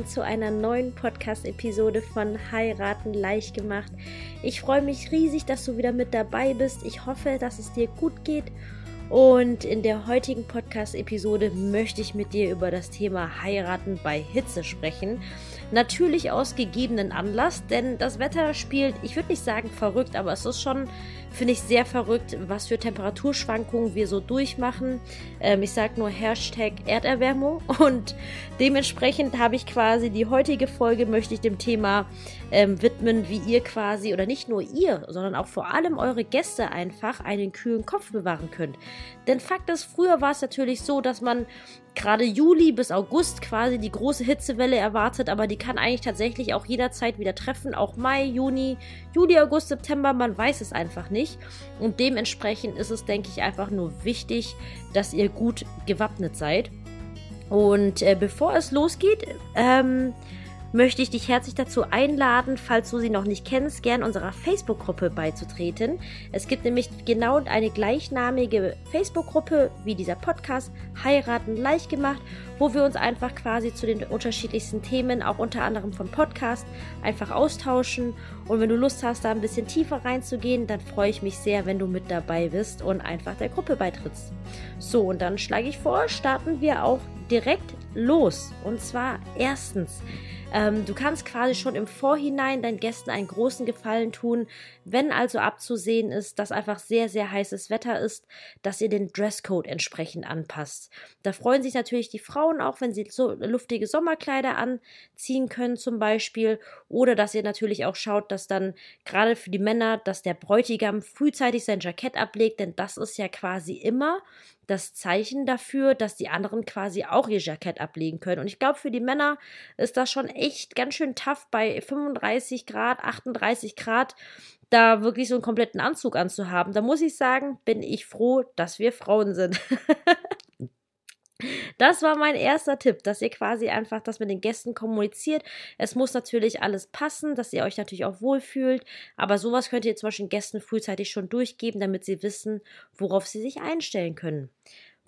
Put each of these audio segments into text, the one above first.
willkommen zu einer neuen Podcast-Episode von Heiraten leicht gemacht. Ich freue mich riesig, dass du wieder mit dabei bist. Ich hoffe, dass es dir gut geht. Und in der heutigen Podcast-Episode möchte ich mit dir über das Thema Heiraten bei Hitze sprechen. Natürlich aus gegebenen Anlass, denn das Wetter spielt, ich würde nicht sagen verrückt, aber es ist schon, finde ich, sehr verrückt, was für Temperaturschwankungen wir so durchmachen. Ähm, ich sage nur Hashtag Erderwärmung und dementsprechend habe ich quasi die heutige Folge, möchte ich dem Thema ähm, widmen, wie ihr quasi, oder nicht nur ihr, sondern auch vor allem eure Gäste einfach einen kühlen Kopf bewahren könnt. Denn Fakt ist, früher war es natürlich so, dass man gerade Juli bis August quasi die große Hitzewelle erwartet, aber die kann eigentlich tatsächlich auch jederzeit wieder treffen. Auch Mai, Juni, Juli, August, September, man weiß es einfach nicht. Und dementsprechend ist es, denke ich, einfach nur wichtig, dass ihr gut gewappnet seid. Und äh, bevor es losgeht, ähm, möchte ich dich herzlich dazu einladen, falls du sie noch nicht kennst, gern unserer Facebook-Gruppe beizutreten. Es gibt nämlich genau eine gleichnamige Facebook-Gruppe wie dieser Podcast Heiraten leicht gemacht, wo wir uns einfach quasi zu den unterschiedlichsten Themen, auch unter anderem vom Podcast, einfach austauschen. Und wenn du Lust hast, da ein bisschen tiefer reinzugehen, dann freue ich mich sehr, wenn du mit dabei bist und einfach der Gruppe beitrittst. So, und dann schlage ich vor, starten wir auch direkt los. Und zwar erstens, ähm, du kannst quasi schon im Vorhinein deinen Gästen einen großen Gefallen tun, wenn also abzusehen ist, dass einfach sehr, sehr heißes Wetter ist, dass ihr den Dresscode entsprechend anpasst. Da freuen sich natürlich die Frauen auch, wenn sie so luftige Sommerkleider anziehen können zum Beispiel. Oder dass ihr natürlich auch schaut, dass dann gerade für die Männer, dass der Bräutigam frühzeitig sein Jackett ablegt, denn das ist ja quasi immer das Zeichen dafür, dass die anderen quasi auch ihr Jackett ablegen können. Und ich glaube, für die Männer ist das schon echt ganz schön tough bei 35 Grad, 38 Grad da wirklich so einen kompletten Anzug anzuhaben. Da muss ich sagen, bin ich froh, dass wir Frauen sind. Das war mein erster Tipp, dass ihr quasi einfach das mit den Gästen kommuniziert. Es muss natürlich alles passen, dass ihr euch natürlich auch wohlfühlt. Aber sowas könnt ihr zum Beispiel Gästen frühzeitig schon durchgeben, damit sie wissen, worauf sie sich einstellen können.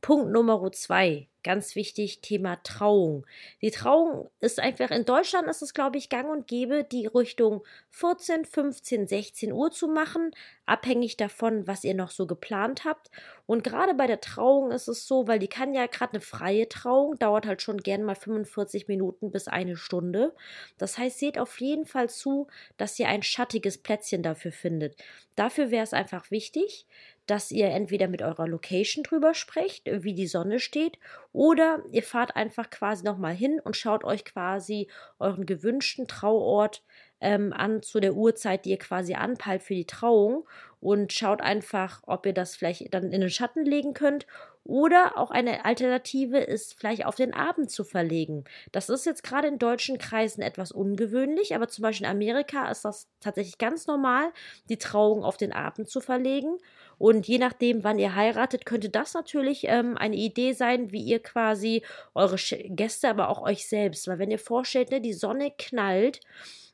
Punkt Nummer zwei, ganz wichtig, Thema Trauung. Die Trauung ist einfach, in Deutschland ist es, glaube ich, gang und gäbe, die Richtung 14, 15, 16 Uhr zu machen, abhängig davon, was ihr noch so geplant habt. Und gerade bei der Trauung ist es so, weil die kann ja gerade eine freie Trauung, dauert halt schon gern mal 45 Minuten bis eine Stunde. Das heißt, seht auf jeden Fall zu, dass ihr ein schattiges Plätzchen dafür findet. Dafür wäre es einfach wichtig, dass ihr entweder mit eurer Location drüber sprecht, wie die Sonne steht, oder ihr fahrt einfach quasi nochmal hin und schaut euch quasi euren gewünschten Trauort ähm, an zu der Uhrzeit, die ihr quasi anpeilt für die Trauung und schaut einfach, ob ihr das vielleicht dann in den Schatten legen könnt oder auch eine Alternative ist vielleicht auf den Abend zu verlegen. Das ist jetzt gerade in deutschen Kreisen etwas ungewöhnlich, aber zum Beispiel in Amerika ist das tatsächlich ganz normal, die Trauung auf den Abend zu verlegen. Und je nachdem, wann ihr heiratet, könnte das natürlich ähm, eine Idee sein, wie ihr quasi eure Gäste, aber auch euch selbst. Weil wenn ihr vorstellt, ne, die Sonne knallt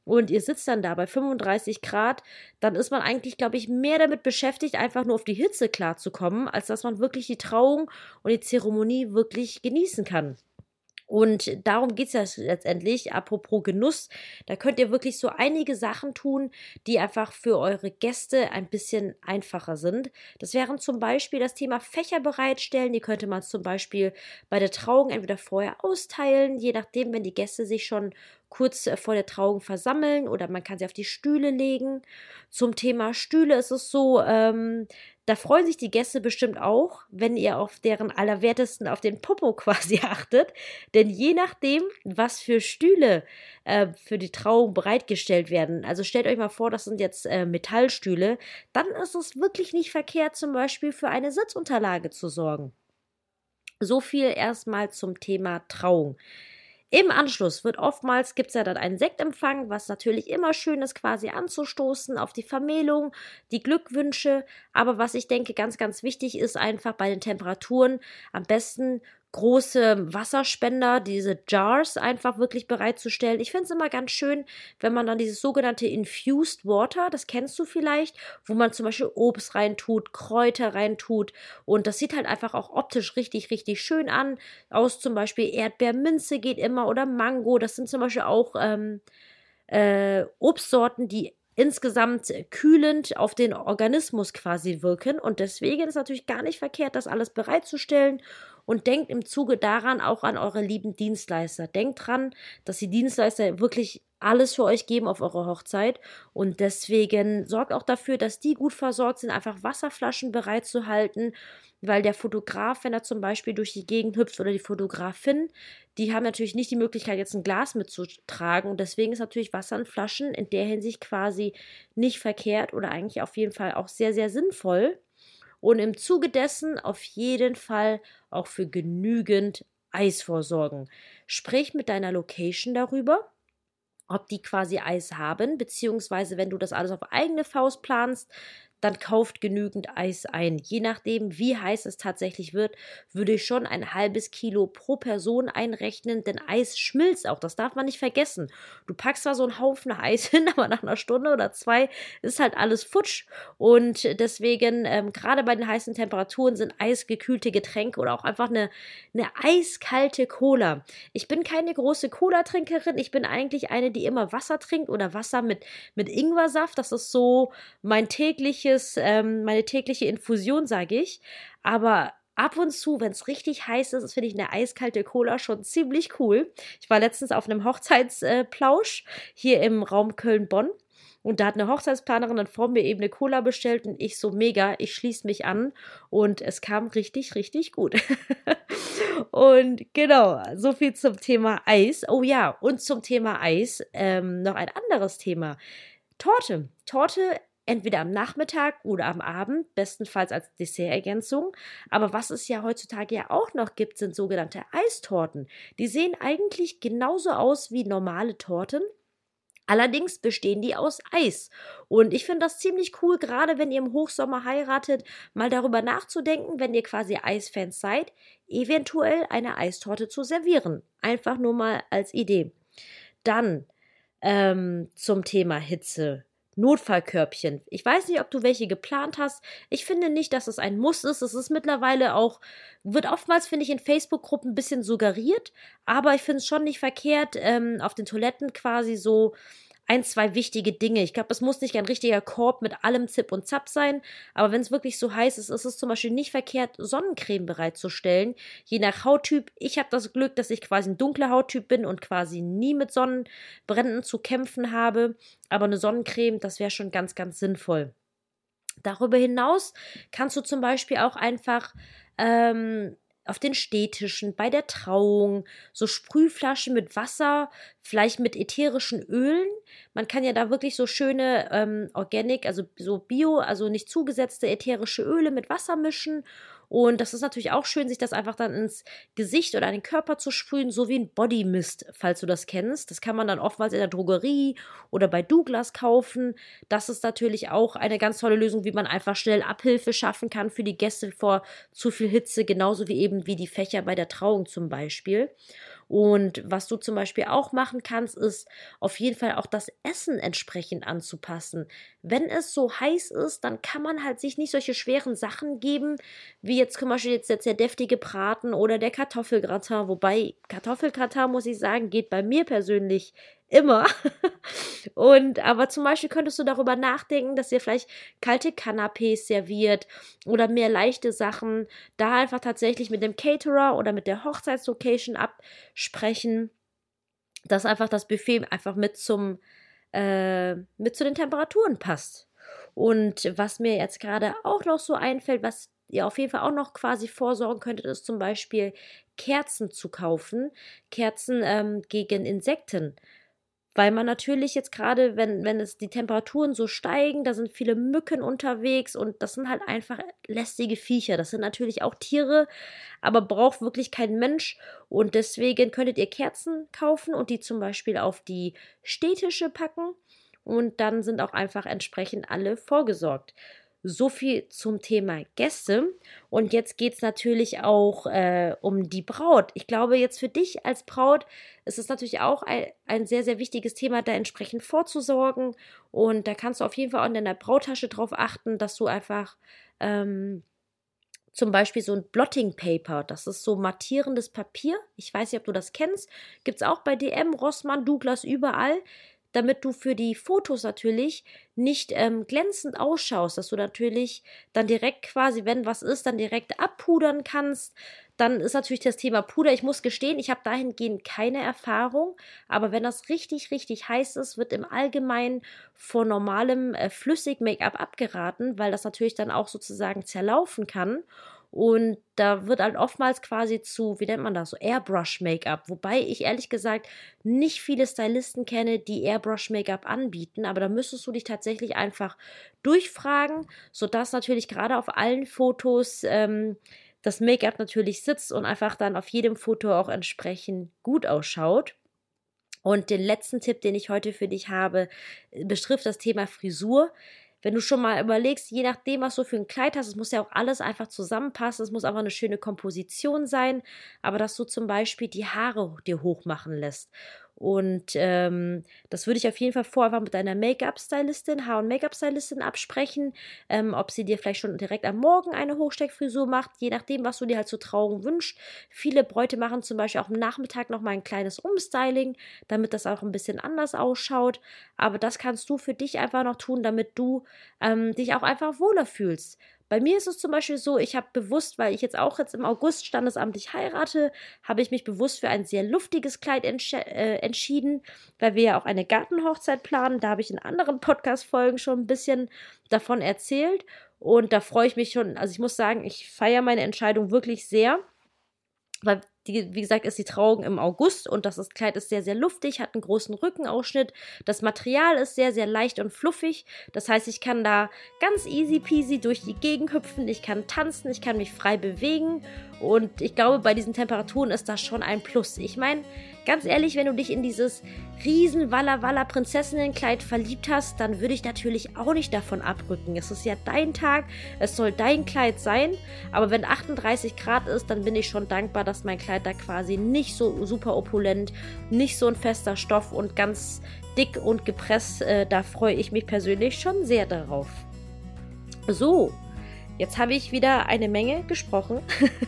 und ihr sitzt dann da bei 35 Grad, dann ist man eigentlich, glaube ich, mehr damit beschäftigt, einfach nur auf die Hitze klarzukommen, als dass man wirklich die Trauung und die Zeremonie wirklich genießen kann. Und darum geht es ja letztendlich, apropos Genuss, da könnt ihr wirklich so einige Sachen tun, die einfach für eure Gäste ein bisschen einfacher sind. Das wären zum Beispiel das Thema Fächer bereitstellen. Die könnte man zum Beispiel bei der Trauung entweder vorher austeilen, je nachdem, wenn die Gäste sich schon kurz vor der Trauung versammeln oder man kann sie auf die Stühle legen. Zum Thema Stühle ist es so, ähm, da freuen sich die Gäste bestimmt auch, wenn ihr auf deren Allerwertesten auf den Popo quasi achtet. Denn je nachdem, was für Stühle äh, für die Trauung bereitgestellt werden, also stellt euch mal vor, das sind jetzt äh, Metallstühle, dann ist es wirklich nicht verkehrt, zum Beispiel für eine Sitzunterlage zu sorgen. So viel erstmal zum Thema Trauung. Im Anschluss wird oftmals, gibt es ja dann einen Sektempfang, was natürlich immer schön ist, quasi anzustoßen auf die Vermählung, die Glückwünsche. Aber was ich denke ganz, ganz wichtig ist, einfach bei den Temperaturen am besten große Wasserspender, diese Jars einfach wirklich bereitzustellen. Ich finde es immer ganz schön, wenn man dann dieses sogenannte Infused Water, das kennst du vielleicht, wo man zum Beispiel Obst reintut, Kräuter reintut und das sieht halt einfach auch optisch richtig, richtig schön an. Aus zum Beispiel Erdbeerminze geht immer oder Mango, das sind zum Beispiel auch ähm, äh, Obstsorten, die insgesamt kühlend auf den Organismus quasi wirken. Und deswegen ist natürlich gar nicht verkehrt, das alles bereitzustellen. Und denkt im Zuge daran auch an eure lieben Dienstleister. Denkt dran, dass die Dienstleister wirklich alles für euch geben auf eurer Hochzeit. Und deswegen sorgt auch dafür, dass die gut versorgt sind, einfach Wasserflaschen bereit zu halten weil der Fotograf, wenn er zum Beispiel durch die Gegend hüpft oder die Fotografin, die haben natürlich nicht die Möglichkeit, jetzt ein Glas mitzutragen und deswegen ist natürlich Wasser in Flaschen in der Hinsicht quasi nicht verkehrt oder eigentlich auf jeden Fall auch sehr, sehr sinnvoll. Und im Zuge dessen auf jeden Fall auch für genügend Eis vorsorgen. Sprich mit deiner Location darüber, ob die quasi Eis haben, beziehungsweise wenn du das alles auf eigene Faust planst, dann kauft genügend Eis ein. Je nachdem, wie heiß es tatsächlich wird, würde ich schon ein halbes Kilo pro Person einrechnen, denn Eis schmilzt auch, das darf man nicht vergessen. Du packst zwar so einen Haufen Eis hin, aber nach einer Stunde oder zwei ist halt alles futsch und deswegen, ähm, gerade bei den heißen Temperaturen sind eisgekühlte Getränke oder auch einfach eine, eine eiskalte Cola. Ich bin keine große Cola-Trinkerin, ich bin eigentlich eine, die immer Wasser trinkt oder Wasser mit, mit Ingwersaft, das ist so mein tägliches tägliches, ähm, meine tägliche Infusion, sage ich. Aber ab und zu, wenn es richtig heiß ist, finde ich eine eiskalte Cola schon ziemlich cool. Ich war letztens auf einem Hochzeitsplausch hier im Raum Köln-Bonn. Und da hat eine Hochzeitsplanerin dann vor mir eben eine Cola bestellt und ich so mega, ich schließe mich an und es kam richtig, richtig gut. und genau, so viel zum Thema Eis. Oh ja, und zum Thema Eis ähm, noch ein anderes Thema. Torte. Torte entweder am Nachmittag oder am Abend, bestenfalls als Dessertergänzung. Aber was es ja heutzutage ja auch noch gibt, sind sogenannte Eistorten. Die sehen eigentlich genauso aus wie normale Torten. Allerdings bestehen die aus Eis. Und ich finde das ziemlich cool, gerade wenn ihr im Hochsommer heiratet, mal darüber nachzudenken, wenn ihr quasi Eisfans seid, eventuell eine Eistorte zu servieren. Einfach nur mal als Idee. Dann ähm, zum Thema Hitze. Notfallkörbchen. Ich weiß nicht, ob du welche geplant hast. Ich finde nicht, dass es ein Muss ist. Es ist mittlerweile auch, wird oftmals, finde ich, in Facebook-Gruppen ein bisschen suggeriert, aber ich finde es schon nicht verkehrt, ähm, auf den Toiletten quasi so ein, zwei wichtige Dinge. Ich glaube, es muss nicht ein richtiger Korb mit allem Zip und Zap sein, aber wenn es wirklich so heiß ist, ist es zum Beispiel nicht verkehrt, Sonnencreme bereitzustellen. Je nach Hauttyp. Ich habe das Glück, dass ich quasi ein dunkler Hauttyp bin und quasi nie mit Sonnenbränden zu kämpfen habe. Aber eine Sonnencreme, das wäre schon ganz, ganz sinnvoll. Darüber hinaus kannst du zum Beispiel auch einfach ähm, auf den Städtischen, bei der Trauung, so Sprühflaschen mit Wasser, vielleicht mit ätherischen Ölen. Man kann ja da wirklich so schöne ähm, Organic, also so Bio, also nicht zugesetzte ätherische Öle mit Wasser mischen und das ist natürlich auch schön, sich das einfach dann ins Gesicht oder an den Körper zu sprühen, so wie ein Body Mist, falls du das kennst. Das kann man dann oftmals in der Drogerie oder bei Douglas kaufen. Das ist natürlich auch eine ganz tolle Lösung, wie man einfach schnell Abhilfe schaffen kann für die Gäste vor zu viel Hitze, genauso wie eben wie die Fächer bei der Trauung zum Beispiel. Und was du zum Beispiel auch machen kannst, ist auf jeden Fall auch das Essen entsprechend anzupassen. Wenn es so heiß ist, dann kann man halt sich nicht solche schweren Sachen geben, wie jetzt zum Beispiel jetzt der sehr deftige Braten oder der Kartoffelgratin. Wobei Kartoffelgratin, muss ich sagen, geht bei mir persönlich immer. Und aber zum Beispiel könntest du darüber nachdenken, dass ihr vielleicht kalte Canapés serviert oder mehr leichte Sachen. Da einfach tatsächlich mit dem Caterer oder mit der Hochzeitslocation absprechen, dass einfach das Buffet einfach mit zum äh, mit zu den Temperaturen passt. Und was mir jetzt gerade auch noch so einfällt, was ihr auf jeden Fall auch noch quasi vorsorgen könntet, ist zum Beispiel Kerzen zu kaufen. Kerzen ähm, gegen Insekten weil man natürlich jetzt gerade, wenn, wenn es die Temperaturen so steigen, da sind viele Mücken unterwegs und das sind halt einfach lästige Viecher. Das sind natürlich auch Tiere, aber braucht wirklich kein Mensch und deswegen könntet ihr Kerzen kaufen und die zum Beispiel auf die Städtische packen und dann sind auch einfach entsprechend alle vorgesorgt. So viel zum Thema Gäste. Und jetzt geht es natürlich auch äh, um die Braut. Ich glaube, jetzt für dich als Braut ist es natürlich auch ein, ein, sehr, sehr wichtiges Thema, da entsprechend vorzusorgen. Und da kannst du auf jeden Fall auch in deiner Brautasche drauf achten, dass du einfach ähm, zum Beispiel so ein Blotting Paper, das ist so mattierendes Papier. Ich weiß nicht, ob du das kennst. Gibt es auch bei DM, Rossmann, Douglas, überall damit du für die Fotos natürlich nicht ähm, glänzend ausschaust, dass du natürlich dann direkt quasi, wenn was ist, dann direkt abpudern kannst. Dann ist natürlich das Thema Puder. Ich muss gestehen, ich habe dahingehend keine Erfahrung, aber wenn das richtig, richtig heiß ist, wird im Allgemeinen vor normalem äh, Flüssig-Make-up abgeraten, weil das natürlich dann auch sozusagen zerlaufen kann. Und da wird halt oftmals quasi zu, wie nennt man das, so Airbrush-Make-up. Wobei ich ehrlich gesagt nicht viele Stylisten kenne, die Airbrush-Make-up anbieten. Aber da müsstest du dich tatsächlich einfach durchfragen, sodass natürlich gerade auf allen Fotos ähm, das Make-up natürlich sitzt und einfach dann auf jedem Foto auch entsprechend gut ausschaut. Und den letzten Tipp, den ich heute für dich habe, betrifft das Thema Frisur wenn du schon mal überlegst, je nachdem, was du für ein Kleid hast, es muss ja auch alles einfach zusammenpassen, es muss einfach eine schöne Komposition sein, aber dass du zum Beispiel die Haare dir hochmachen lässt und ähm, das würde ich auf jeden Fall vorher mit deiner Make-up-Stylistin, Haar- und Make-up-Stylistin absprechen, ähm, ob sie dir vielleicht schon direkt am Morgen eine Hochsteckfrisur macht, je nachdem, was du dir halt zur Trauung wünschst. Viele Bräute machen zum Beispiel auch am Nachmittag nochmal ein kleines Umstyling, damit das auch ein bisschen anders ausschaut. Aber das kannst du für dich einfach noch tun, damit du ähm, dich auch einfach wohler fühlst. Bei mir ist es zum Beispiel so, ich habe bewusst, weil ich jetzt auch jetzt im August standesamtlich heirate, habe ich mich bewusst für ein sehr luftiges Kleid entsch äh, entschieden, weil wir ja auch eine Gartenhochzeit planen. Da habe ich in anderen Podcast-Folgen schon ein bisschen davon erzählt. Und da freue ich mich schon. Also ich muss sagen, ich feiere meine Entscheidung wirklich sehr, weil die, wie gesagt, ist die Trauung im August und das Kleid ist sehr, sehr luftig, hat einen großen Rückenausschnitt. Das Material ist sehr, sehr leicht und fluffig. Das heißt, ich kann da ganz easy peasy durch die Gegend hüpfen, ich kann tanzen, ich kann mich frei bewegen. Und ich glaube, bei diesen Temperaturen ist das schon ein Plus. Ich meine, Ganz ehrlich, wenn du dich in dieses riesen Walla Walla Prinzessinnenkleid verliebt hast, dann würde ich natürlich auch nicht davon abrücken. Es ist ja dein Tag, es soll dein Kleid sein, aber wenn 38 Grad ist, dann bin ich schon dankbar, dass mein Kleid da quasi nicht so super opulent, nicht so ein fester Stoff und ganz dick und gepresst, äh, da freue ich mich persönlich schon sehr darauf. So, Jetzt habe ich wieder eine Menge gesprochen.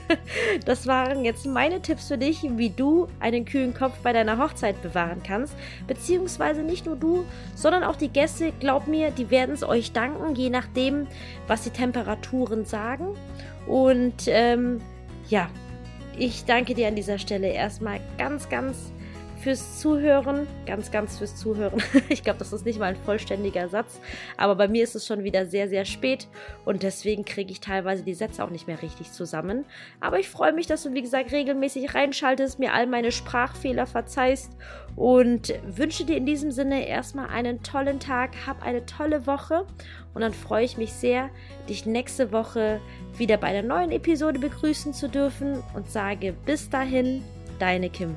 das waren jetzt meine Tipps für dich, wie du einen kühlen Kopf bei deiner Hochzeit bewahren kannst. Beziehungsweise nicht nur du, sondern auch die Gäste. Glaub mir, die werden es euch danken, je nachdem, was die Temperaturen sagen. Und ähm, ja, ich danke dir an dieser Stelle erstmal ganz, ganz fürs Zuhören. Ganz, ganz fürs Zuhören. ich glaube, das ist nicht mal ein vollständiger Satz. Aber bei mir ist es schon wieder sehr, sehr spät. Und deswegen kriege ich teilweise die Sätze auch nicht mehr richtig zusammen. Aber ich freue mich, dass du, wie gesagt, regelmäßig reinschaltest, mir all meine Sprachfehler verzeihst. Und wünsche dir in diesem Sinne erstmal einen tollen Tag. Hab eine tolle Woche. Und dann freue ich mich sehr, dich nächste Woche wieder bei einer neuen Episode begrüßen zu dürfen. Und sage bis dahin, deine Kim.